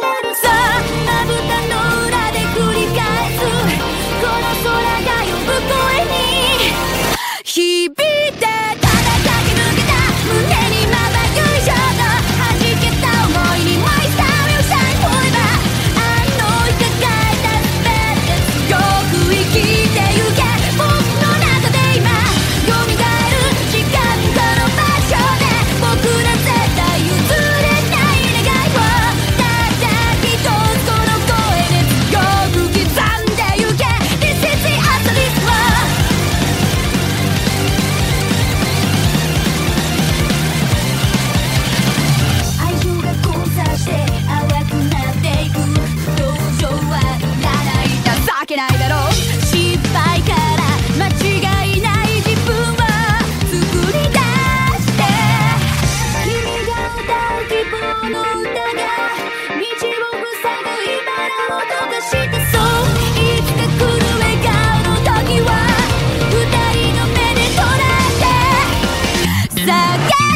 little side. So go!